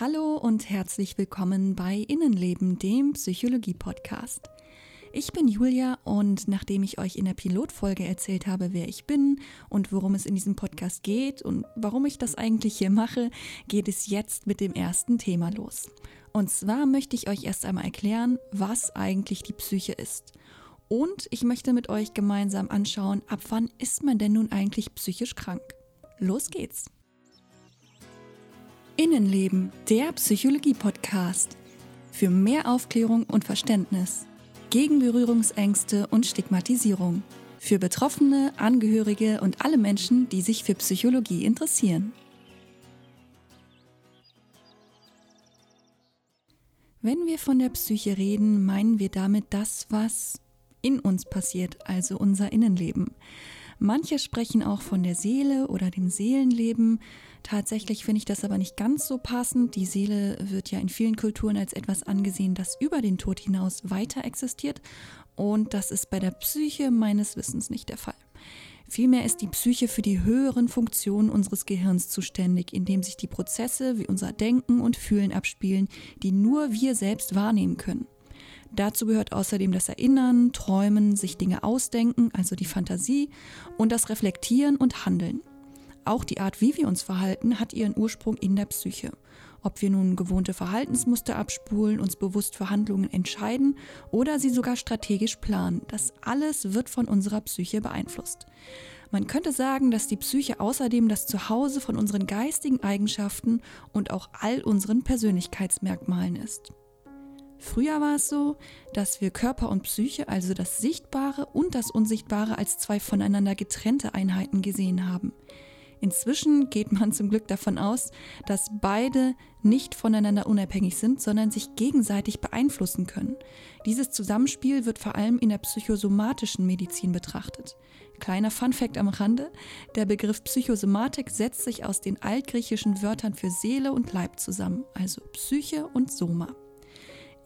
Hallo und herzlich willkommen bei Innenleben, dem Psychologie-Podcast. Ich bin Julia und nachdem ich euch in der Pilotfolge erzählt habe, wer ich bin und worum es in diesem Podcast geht und warum ich das eigentlich hier mache, geht es jetzt mit dem ersten Thema los. Und zwar möchte ich euch erst einmal erklären, was eigentlich die Psyche ist. Und ich möchte mit euch gemeinsam anschauen, ab wann ist man denn nun eigentlich psychisch krank. Los geht's! Innenleben, der Psychologie-Podcast. Für mehr Aufklärung und Verständnis. Gegen Berührungsängste und Stigmatisierung. Für Betroffene, Angehörige und alle Menschen, die sich für Psychologie interessieren. Wenn wir von der Psyche reden, meinen wir damit das, was in uns passiert, also unser Innenleben. Manche sprechen auch von der Seele oder dem Seelenleben. Tatsächlich finde ich das aber nicht ganz so passend. Die Seele wird ja in vielen Kulturen als etwas angesehen, das über den Tod hinaus weiter existiert. Und das ist bei der Psyche meines Wissens nicht der Fall. Vielmehr ist die Psyche für die höheren Funktionen unseres Gehirns zuständig, indem sich die Prozesse wie unser Denken und Fühlen abspielen, die nur wir selbst wahrnehmen können. Dazu gehört außerdem das Erinnern, Träumen, sich Dinge ausdenken, also die Fantasie, und das Reflektieren und Handeln. Auch die Art, wie wir uns verhalten, hat ihren Ursprung in der Psyche. Ob wir nun gewohnte Verhaltensmuster abspulen, uns bewusst für Handlungen entscheiden oder sie sogar strategisch planen, das alles wird von unserer Psyche beeinflusst. Man könnte sagen, dass die Psyche außerdem das Zuhause von unseren geistigen Eigenschaften und auch all unseren Persönlichkeitsmerkmalen ist. Früher war es so, dass wir Körper und Psyche, also das Sichtbare und das Unsichtbare, als zwei voneinander getrennte Einheiten gesehen haben. Inzwischen geht man zum Glück davon aus, dass beide nicht voneinander unabhängig sind, sondern sich gegenseitig beeinflussen können. Dieses Zusammenspiel wird vor allem in der psychosomatischen Medizin betrachtet. Kleiner Funfact am Rande, der Begriff Psychosomatik setzt sich aus den altgriechischen Wörtern für Seele und Leib zusammen, also Psyche und Soma.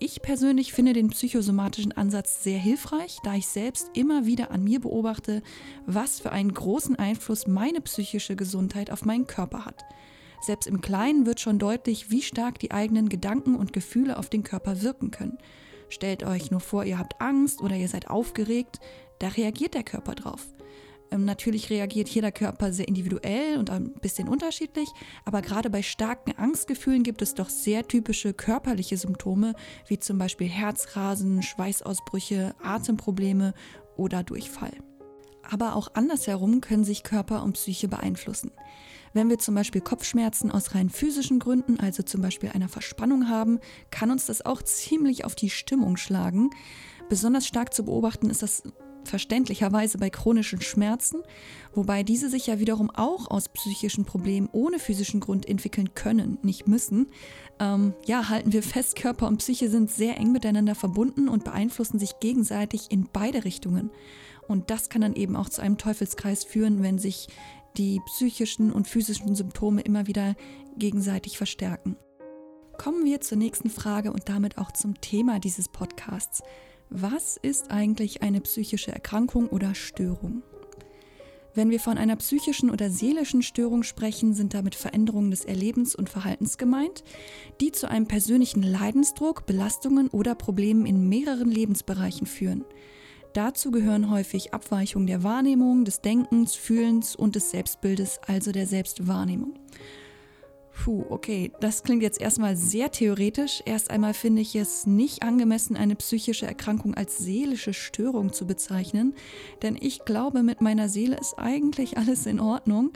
Ich persönlich finde den psychosomatischen Ansatz sehr hilfreich, da ich selbst immer wieder an mir beobachte, was für einen großen Einfluss meine psychische Gesundheit auf meinen Körper hat. Selbst im Kleinen wird schon deutlich, wie stark die eigenen Gedanken und Gefühle auf den Körper wirken können. Stellt euch nur vor, ihr habt Angst oder ihr seid aufgeregt, da reagiert der Körper drauf. Ähm, natürlich reagiert jeder Körper sehr individuell und ein bisschen unterschiedlich, aber gerade bei starken Angstgefühlen gibt es doch sehr typische körperliche Symptome, wie zum Beispiel Herzrasen, Schweißausbrüche, Atemprobleme oder Durchfall. Aber auch andersherum können sich Körper und Psyche beeinflussen. Wenn wir zum Beispiel Kopfschmerzen aus rein physischen Gründen, also zum Beispiel einer Verspannung haben, kann uns das auch ziemlich auf die Stimmung schlagen. Besonders stark zu beobachten ist das verständlicherweise bei chronischen Schmerzen, wobei diese sich ja wiederum auch aus psychischen Problemen ohne physischen Grund entwickeln können, nicht müssen. Ähm, ja, halten wir fest, Körper und Psyche sind sehr eng miteinander verbunden und beeinflussen sich gegenseitig in beide Richtungen. Und das kann dann eben auch zu einem Teufelskreis führen, wenn sich die psychischen und physischen Symptome immer wieder gegenseitig verstärken. Kommen wir zur nächsten Frage und damit auch zum Thema dieses Podcasts. Was ist eigentlich eine psychische Erkrankung oder Störung? Wenn wir von einer psychischen oder seelischen Störung sprechen, sind damit Veränderungen des Erlebens und Verhaltens gemeint, die zu einem persönlichen Leidensdruck, Belastungen oder Problemen in mehreren Lebensbereichen führen. Dazu gehören häufig Abweichungen der Wahrnehmung, des Denkens, Fühlens und des Selbstbildes, also der Selbstwahrnehmung. Puh, okay, das klingt jetzt erstmal sehr theoretisch. Erst einmal finde ich es nicht angemessen, eine psychische Erkrankung als seelische Störung zu bezeichnen, denn ich glaube, mit meiner Seele ist eigentlich alles in Ordnung.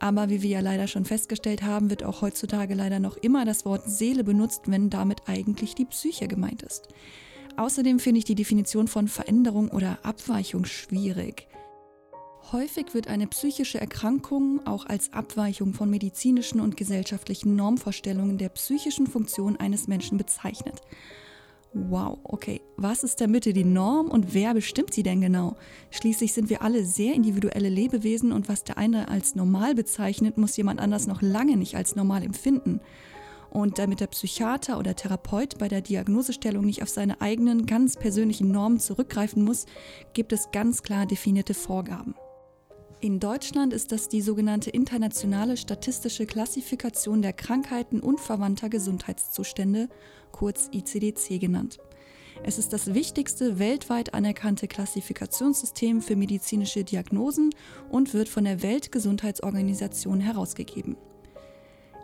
Aber wie wir ja leider schon festgestellt haben, wird auch heutzutage leider noch immer das Wort Seele benutzt, wenn damit eigentlich die Psyche gemeint ist. Außerdem finde ich die Definition von Veränderung oder Abweichung schwierig. Häufig wird eine psychische Erkrankung auch als Abweichung von medizinischen und gesellschaftlichen Normvorstellungen der psychischen Funktion eines Menschen bezeichnet. Wow, okay, was ist denn bitte die Norm und wer bestimmt sie denn genau? Schließlich sind wir alle sehr individuelle Lebewesen und was der eine als normal bezeichnet, muss jemand anders noch lange nicht als normal empfinden. Und damit der Psychiater oder Therapeut bei der Diagnosestellung nicht auf seine eigenen ganz persönlichen Normen zurückgreifen muss, gibt es ganz klar definierte Vorgaben. In Deutschland ist das die sogenannte Internationale Statistische Klassifikation der Krankheiten und verwandter Gesundheitszustände, kurz ICD-10 genannt. Es ist das wichtigste weltweit anerkannte Klassifikationssystem für medizinische Diagnosen und wird von der Weltgesundheitsorganisation herausgegeben.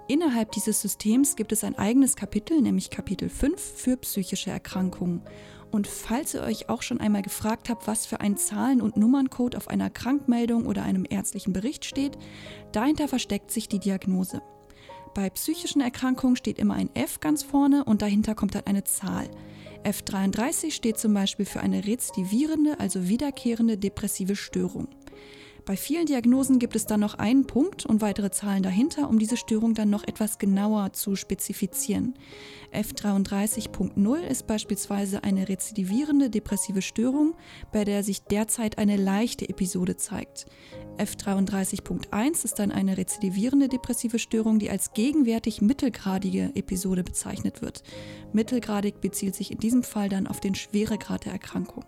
Innerhalb dieses Systems gibt es ein eigenes Kapitel, nämlich Kapitel 5 für psychische Erkrankungen und falls ihr euch auch schon einmal gefragt habt, was für ein Zahlen- und Nummerncode auf einer Krankmeldung oder einem ärztlichen Bericht steht, dahinter versteckt sich die Diagnose. Bei psychischen Erkrankungen steht immer ein F ganz vorne und dahinter kommt dann eine Zahl. F33 steht zum Beispiel für eine rezidivierende, also wiederkehrende depressive Störung. Bei vielen Diagnosen gibt es dann noch einen Punkt und weitere Zahlen dahinter, um diese Störung dann noch etwas genauer zu spezifizieren. F33.0 ist beispielsweise eine rezidivierende depressive Störung, bei der sich derzeit eine leichte Episode zeigt. F33.1 ist dann eine rezidivierende depressive Störung, die als gegenwärtig mittelgradige Episode bezeichnet wird. Mittelgradig bezieht sich in diesem Fall dann auf den Schweregrad der Erkrankung.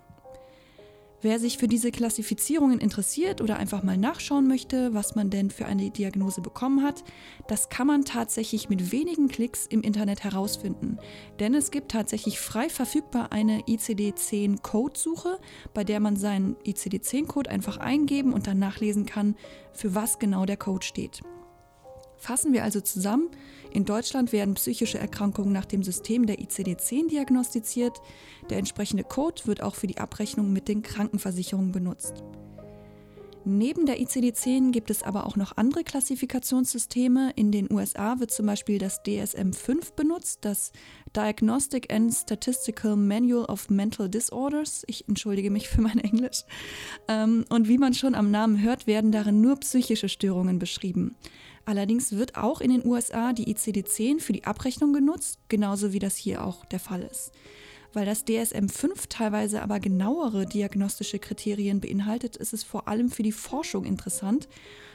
Wer sich für diese Klassifizierungen interessiert oder einfach mal nachschauen möchte, was man denn für eine Diagnose bekommen hat, das kann man tatsächlich mit wenigen Klicks im Internet herausfinden. Denn es gibt tatsächlich frei verfügbar eine ICD-10-Code-Suche, bei der man seinen ICD-10-Code einfach eingeben und dann nachlesen kann, für was genau der Code steht. Fassen wir also zusammen, in Deutschland werden psychische Erkrankungen nach dem System der ICD-10 diagnostiziert. Der entsprechende Code wird auch für die Abrechnung mit den Krankenversicherungen benutzt. Neben der ICD-10 gibt es aber auch noch andere Klassifikationssysteme. In den USA wird zum Beispiel das DSM-5 benutzt, das Diagnostic and Statistical Manual of Mental Disorders. Ich entschuldige mich für mein Englisch. Ähm, und wie man schon am Namen hört, werden darin nur psychische Störungen beschrieben. Allerdings wird auch in den USA die ICD-10 für die Abrechnung genutzt, genauso wie das hier auch der Fall ist. Weil das DSM-5 teilweise aber genauere diagnostische Kriterien beinhaltet, ist es vor allem für die Forschung interessant.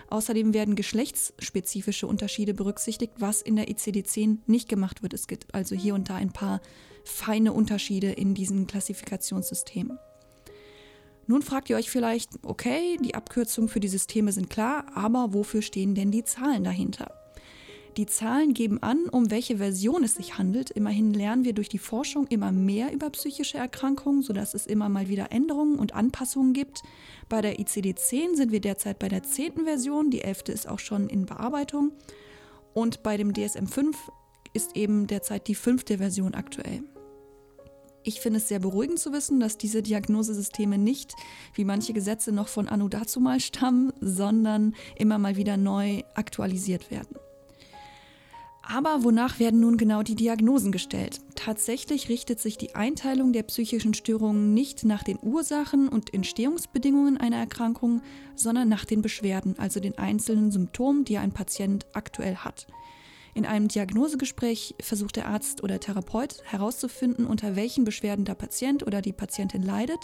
Außerdem werden geschlechtsspezifische Unterschiede berücksichtigt, was in der ICD-10 nicht gemacht wird. Es gibt also hier und da ein paar feine Unterschiede in diesem Klassifikationssystem. Nun fragt ihr euch vielleicht, okay, die Abkürzungen für die Systeme sind klar, aber wofür stehen denn die Zahlen dahinter? Die Zahlen geben an, um welche Version es sich handelt. Immerhin lernen wir durch die Forschung immer mehr über psychische Erkrankungen, sodass es immer mal wieder Änderungen und Anpassungen gibt. Bei der ICD-10 sind wir derzeit bei der zehnten Version, die elfte ist auch schon in Bearbeitung. Und bei dem DSM-5 ist eben derzeit die fünfte Version aktuell. Ich finde es sehr beruhigend zu wissen, dass diese Diagnosesysteme nicht, wie manche Gesetze noch von Anno dazumal stammen, sondern immer mal wieder neu aktualisiert werden. Aber wonach werden nun genau die Diagnosen gestellt? Tatsächlich richtet sich die Einteilung der psychischen Störungen nicht nach den Ursachen und Entstehungsbedingungen einer Erkrankung, sondern nach den Beschwerden, also den einzelnen Symptomen, die ein Patient aktuell hat. In einem Diagnosegespräch versucht der Arzt oder Therapeut herauszufinden, unter welchen Beschwerden der Patient oder die Patientin leidet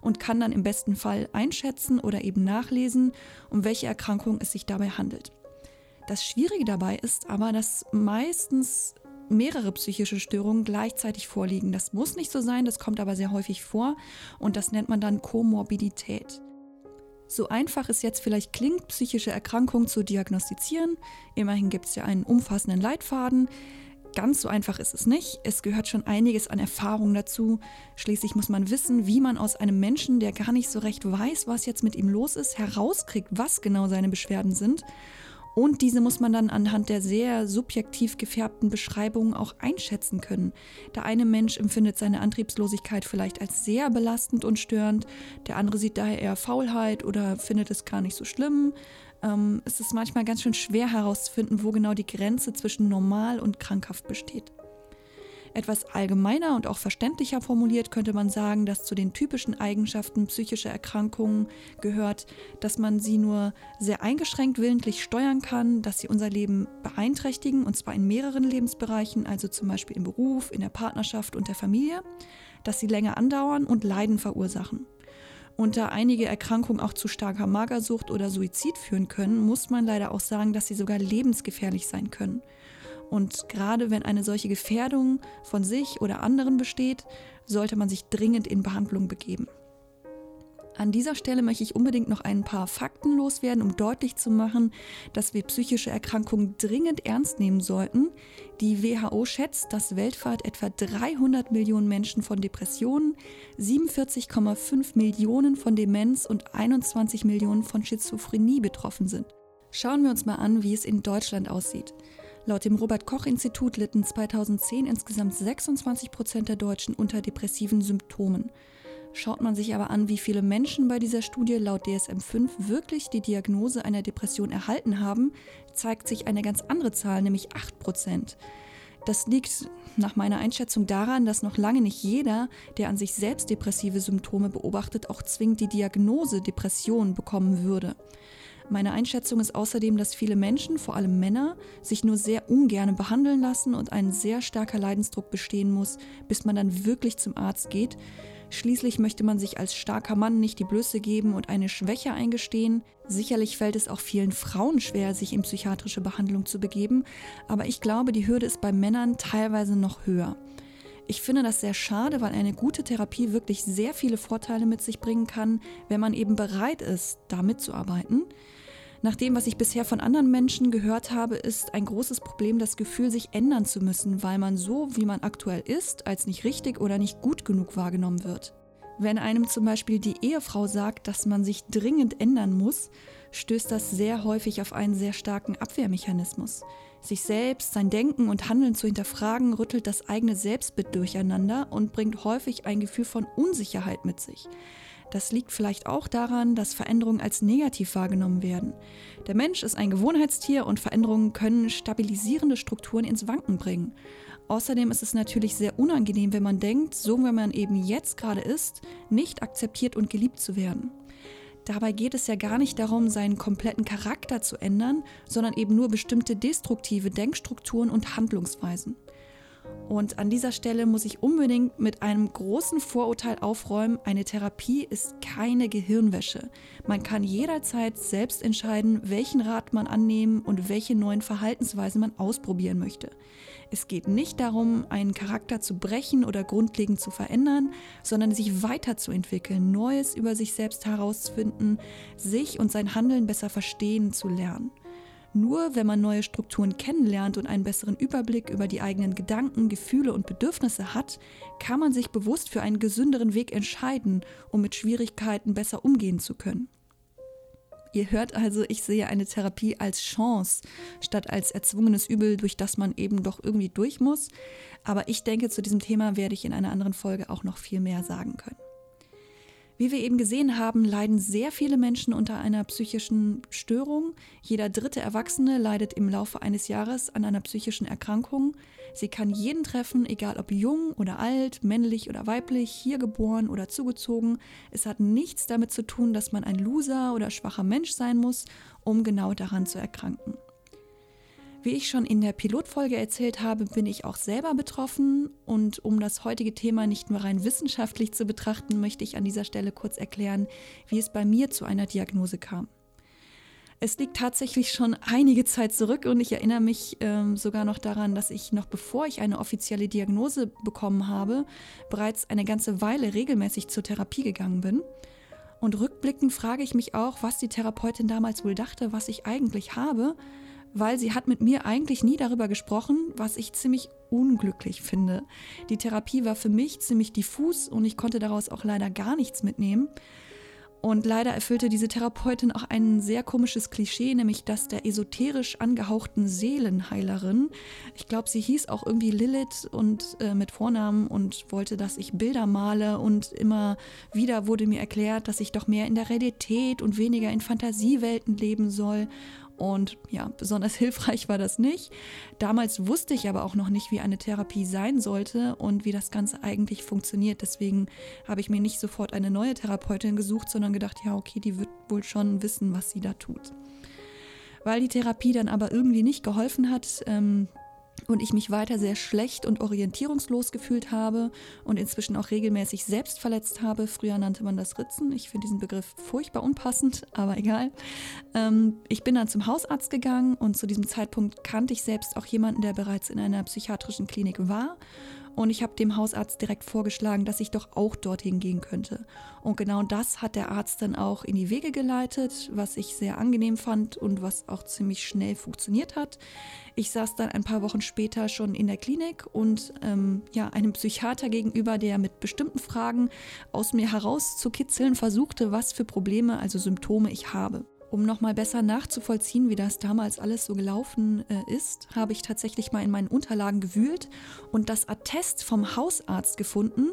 und kann dann im besten Fall einschätzen oder eben nachlesen, um welche Erkrankung es sich dabei handelt. Das Schwierige dabei ist aber, dass meistens mehrere psychische Störungen gleichzeitig vorliegen. Das muss nicht so sein, das kommt aber sehr häufig vor und das nennt man dann Komorbidität. So einfach es jetzt vielleicht klingt, psychische Erkrankungen zu diagnostizieren, immerhin gibt es ja einen umfassenden Leitfaden, Ganz so einfach ist es nicht. Es gehört schon einiges an Erfahrung dazu. Schließlich muss man wissen, wie man aus einem Menschen, der gar nicht so recht weiß, was jetzt mit ihm los ist, herauskriegt, was genau seine Beschwerden sind. Und diese muss man dann anhand der sehr subjektiv gefärbten Beschreibungen auch einschätzen können. Der eine Mensch empfindet seine Antriebslosigkeit vielleicht als sehr belastend und störend, der andere sieht daher eher Faulheit oder findet es gar nicht so schlimm. Ähm, es ist manchmal ganz schön schwer herauszufinden, wo genau die Grenze zwischen normal und krankhaft besteht. Etwas allgemeiner und auch verständlicher formuliert könnte man sagen, dass zu den typischen Eigenschaften psychischer Erkrankungen gehört, dass man sie nur sehr eingeschränkt willentlich steuern kann, dass sie unser Leben beeinträchtigen, und zwar in mehreren Lebensbereichen, also zum Beispiel im Beruf, in der Partnerschaft und der Familie, dass sie länger andauern und Leiden verursachen. Und da einige Erkrankungen auch zu starker Magersucht oder Suizid führen können, muss man leider auch sagen, dass sie sogar lebensgefährlich sein können. Und gerade wenn eine solche Gefährdung von sich oder anderen besteht, sollte man sich dringend in Behandlung begeben. An dieser Stelle möchte ich unbedingt noch ein paar Fakten loswerden, um deutlich zu machen, dass wir psychische Erkrankungen dringend ernst nehmen sollten. Die WHO schätzt, dass weltweit etwa 300 Millionen Menschen von Depressionen, 47,5 Millionen von Demenz und 21 Millionen von Schizophrenie betroffen sind. Schauen wir uns mal an, wie es in Deutschland aussieht. Laut dem Robert Koch Institut litten 2010 insgesamt 26 Prozent der Deutschen unter depressiven Symptomen. Schaut man sich aber an, wie viele Menschen bei dieser Studie laut DSM-5 wirklich die Diagnose einer Depression erhalten haben, zeigt sich eine ganz andere Zahl, nämlich 8%. Das liegt nach meiner Einschätzung daran, dass noch lange nicht jeder, der an sich selbst depressive Symptome beobachtet, auch zwingend die Diagnose Depression bekommen würde. Meine Einschätzung ist außerdem, dass viele Menschen, vor allem Männer, sich nur sehr ungern behandeln lassen und ein sehr starker Leidensdruck bestehen muss, bis man dann wirklich zum Arzt geht, Schließlich möchte man sich als starker Mann nicht die Blöße geben und eine Schwäche eingestehen. Sicherlich fällt es auch vielen Frauen schwer, sich in psychiatrische Behandlung zu begeben, aber ich glaube, die Hürde ist bei Männern teilweise noch höher. Ich finde das sehr schade, weil eine gute Therapie wirklich sehr viele Vorteile mit sich bringen kann, wenn man eben bereit ist, da mitzuarbeiten. Nach dem, was ich bisher von anderen Menschen gehört habe, ist ein großes Problem das Gefühl, sich ändern zu müssen, weil man so, wie man aktuell ist, als nicht richtig oder nicht gut genug wahrgenommen wird. Wenn einem zum Beispiel die Ehefrau sagt, dass man sich dringend ändern muss, stößt das sehr häufig auf einen sehr starken Abwehrmechanismus. Sich selbst, sein Denken und Handeln zu hinterfragen, rüttelt das eigene Selbstbild durcheinander und bringt häufig ein Gefühl von Unsicherheit mit sich. Das liegt vielleicht auch daran, dass Veränderungen als negativ wahrgenommen werden. Der Mensch ist ein Gewohnheitstier und Veränderungen können stabilisierende Strukturen ins Wanken bringen. Außerdem ist es natürlich sehr unangenehm, wenn man denkt, so wie man eben jetzt gerade ist, nicht akzeptiert und geliebt zu werden. Dabei geht es ja gar nicht darum, seinen kompletten Charakter zu ändern, sondern eben nur bestimmte destruktive Denkstrukturen und Handlungsweisen. Und an dieser Stelle muss ich unbedingt mit einem großen Vorurteil aufräumen, eine Therapie ist keine Gehirnwäsche. Man kann jederzeit selbst entscheiden, welchen Rat man annehmen und welche neuen Verhaltensweisen man ausprobieren möchte. Es geht nicht darum, einen Charakter zu brechen oder grundlegend zu verändern, sondern sich weiterzuentwickeln, Neues über sich selbst herauszufinden, sich und sein Handeln besser verstehen zu lernen. Nur wenn man neue Strukturen kennenlernt und einen besseren Überblick über die eigenen Gedanken, Gefühle und Bedürfnisse hat, kann man sich bewusst für einen gesünderen Weg entscheiden, um mit Schwierigkeiten besser umgehen zu können. Ihr hört also, ich sehe eine Therapie als Chance statt als erzwungenes Übel, durch das man eben doch irgendwie durch muss. Aber ich denke, zu diesem Thema werde ich in einer anderen Folge auch noch viel mehr sagen können. Wie wir eben gesehen haben, leiden sehr viele Menschen unter einer psychischen Störung. Jeder dritte Erwachsene leidet im Laufe eines Jahres an einer psychischen Erkrankung. Sie kann jeden treffen, egal ob jung oder alt, männlich oder weiblich, hier geboren oder zugezogen. Es hat nichts damit zu tun, dass man ein Loser oder schwacher Mensch sein muss, um genau daran zu erkranken. Wie ich schon in der Pilotfolge erzählt habe, bin ich auch selber betroffen und um das heutige Thema nicht nur rein wissenschaftlich zu betrachten, möchte ich an dieser Stelle kurz erklären, wie es bei mir zu einer Diagnose kam. Es liegt tatsächlich schon einige Zeit zurück und ich erinnere mich ähm, sogar noch daran, dass ich noch bevor ich eine offizielle Diagnose bekommen habe, bereits eine ganze Weile regelmäßig zur Therapie gegangen bin. Und rückblickend frage ich mich auch, was die Therapeutin damals wohl dachte, was ich eigentlich habe weil sie hat mit mir eigentlich nie darüber gesprochen, was ich ziemlich unglücklich finde. Die Therapie war für mich ziemlich diffus und ich konnte daraus auch leider gar nichts mitnehmen. Und leider erfüllte diese Therapeutin auch ein sehr komisches Klischee, nämlich das der esoterisch angehauchten Seelenheilerin. Ich glaube, sie hieß auch irgendwie Lilith und äh, mit Vornamen und wollte, dass ich Bilder male. Und immer wieder wurde mir erklärt, dass ich doch mehr in der Realität und weniger in Fantasiewelten leben soll. Und ja, besonders hilfreich war das nicht. Damals wusste ich aber auch noch nicht, wie eine Therapie sein sollte und wie das Ganze eigentlich funktioniert. Deswegen habe ich mir nicht sofort eine neue Therapeutin gesucht, sondern gedacht, ja, okay, die wird wohl schon wissen, was sie da tut. Weil die Therapie dann aber irgendwie nicht geholfen hat, ähm, und ich mich weiter sehr schlecht und orientierungslos gefühlt habe und inzwischen auch regelmäßig selbst verletzt habe. Früher nannte man das Ritzen. Ich finde diesen Begriff furchtbar unpassend, aber egal. Ähm, ich bin dann zum Hausarzt gegangen und zu diesem Zeitpunkt kannte ich selbst auch jemanden, der bereits in einer psychiatrischen Klinik war. Und ich habe dem Hausarzt direkt vorgeschlagen, dass ich doch auch dorthin gehen könnte. Und genau das hat der Arzt dann auch in die Wege geleitet, was ich sehr angenehm fand und was auch ziemlich schnell funktioniert hat. Ich saß dann ein paar Wochen später schon in der Klinik und ähm, ja, einem Psychiater gegenüber, der mit bestimmten Fragen aus mir herauszukitzeln versuchte, was für Probleme, also Symptome ich habe. Um nochmal besser nachzuvollziehen, wie das damals alles so gelaufen äh, ist, habe ich tatsächlich mal in meinen Unterlagen gewühlt und das Attest vom Hausarzt gefunden.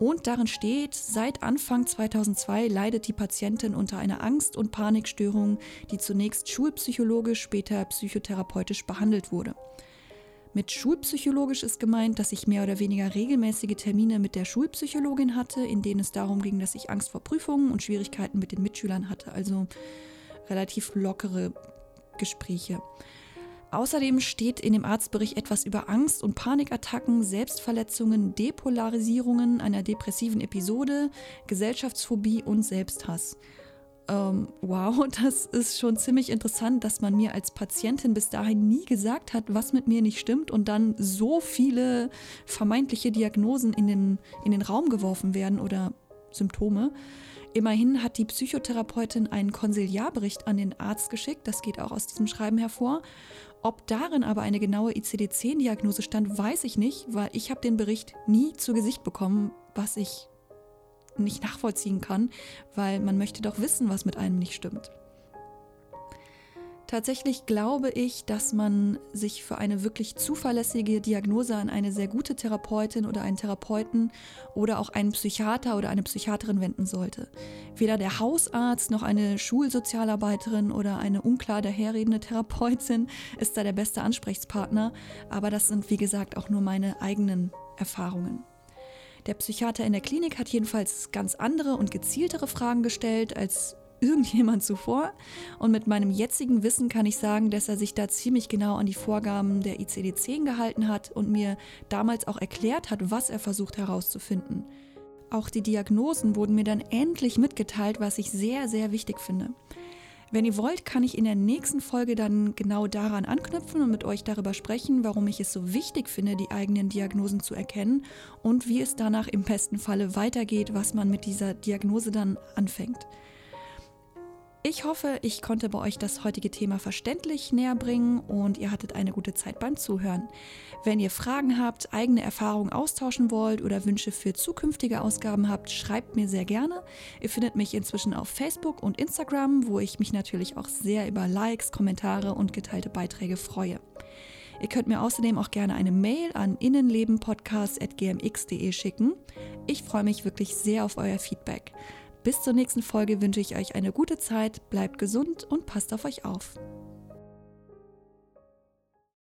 Und darin steht, seit Anfang 2002 leidet die Patientin unter einer Angst- und Panikstörung, die zunächst schulpsychologisch, später psychotherapeutisch behandelt wurde. Mit schulpsychologisch ist gemeint, dass ich mehr oder weniger regelmäßige Termine mit der Schulpsychologin hatte, in denen es darum ging, dass ich Angst vor Prüfungen und Schwierigkeiten mit den Mitschülern hatte. Also relativ lockere Gespräche. Außerdem steht in dem Arztbericht etwas über Angst- und Panikattacken, Selbstverletzungen, Depolarisierungen einer depressiven Episode, Gesellschaftsphobie und Selbsthass. Ähm, wow, das ist schon ziemlich interessant, dass man mir als Patientin bis dahin nie gesagt hat, was mit mir nicht stimmt und dann so viele vermeintliche Diagnosen in den, in den Raum geworfen werden oder Symptome. Immerhin hat die Psychotherapeutin einen Konsiliarbericht an den Arzt geschickt, das geht auch aus diesem Schreiben hervor. Ob darin aber eine genaue ICD-10-Diagnose stand, weiß ich nicht, weil ich habe den Bericht nie zu Gesicht bekommen, was ich nicht nachvollziehen kann, weil man möchte doch wissen, was mit einem nicht stimmt. Tatsächlich glaube ich, dass man sich für eine wirklich zuverlässige Diagnose an eine sehr gute Therapeutin oder einen Therapeuten oder auch einen Psychiater oder eine Psychiaterin wenden sollte. Weder der Hausarzt noch eine Schulsozialarbeiterin oder eine unklar daherredende Therapeutin ist da der beste Ansprechpartner, aber das sind wie gesagt auch nur meine eigenen Erfahrungen. Der Psychiater in der Klinik hat jedenfalls ganz andere und gezieltere Fragen gestellt als irgendjemand zuvor. Und mit meinem jetzigen Wissen kann ich sagen, dass er sich da ziemlich genau an die Vorgaben der ICD-10 gehalten hat und mir damals auch erklärt hat, was er versucht herauszufinden. Auch die Diagnosen wurden mir dann endlich mitgeteilt, was ich sehr, sehr wichtig finde. Wenn ihr wollt, kann ich in der nächsten Folge dann genau daran anknüpfen und mit euch darüber sprechen, warum ich es so wichtig finde, die eigenen Diagnosen zu erkennen und wie es danach im besten Falle weitergeht, was man mit dieser Diagnose dann anfängt. Ich hoffe, ich konnte bei euch das heutige Thema verständlich näher bringen und ihr hattet eine gute Zeit beim Zuhören. Wenn ihr Fragen habt, eigene Erfahrungen austauschen wollt oder Wünsche für zukünftige Ausgaben habt, schreibt mir sehr gerne. Ihr findet mich inzwischen auf Facebook und Instagram, wo ich mich natürlich auch sehr über Likes, Kommentare und geteilte Beiträge freue. Ihr könnt mir außerdem auch gerne eine Mail an innenlebenpodcast.gmx.de schicken. Ich freue mich wirklich sehr auf euer Feedback. Bis zur nächsten Folge wünsche ich euch eine gute Zeit, bleibt gesund und passt auf euch auf.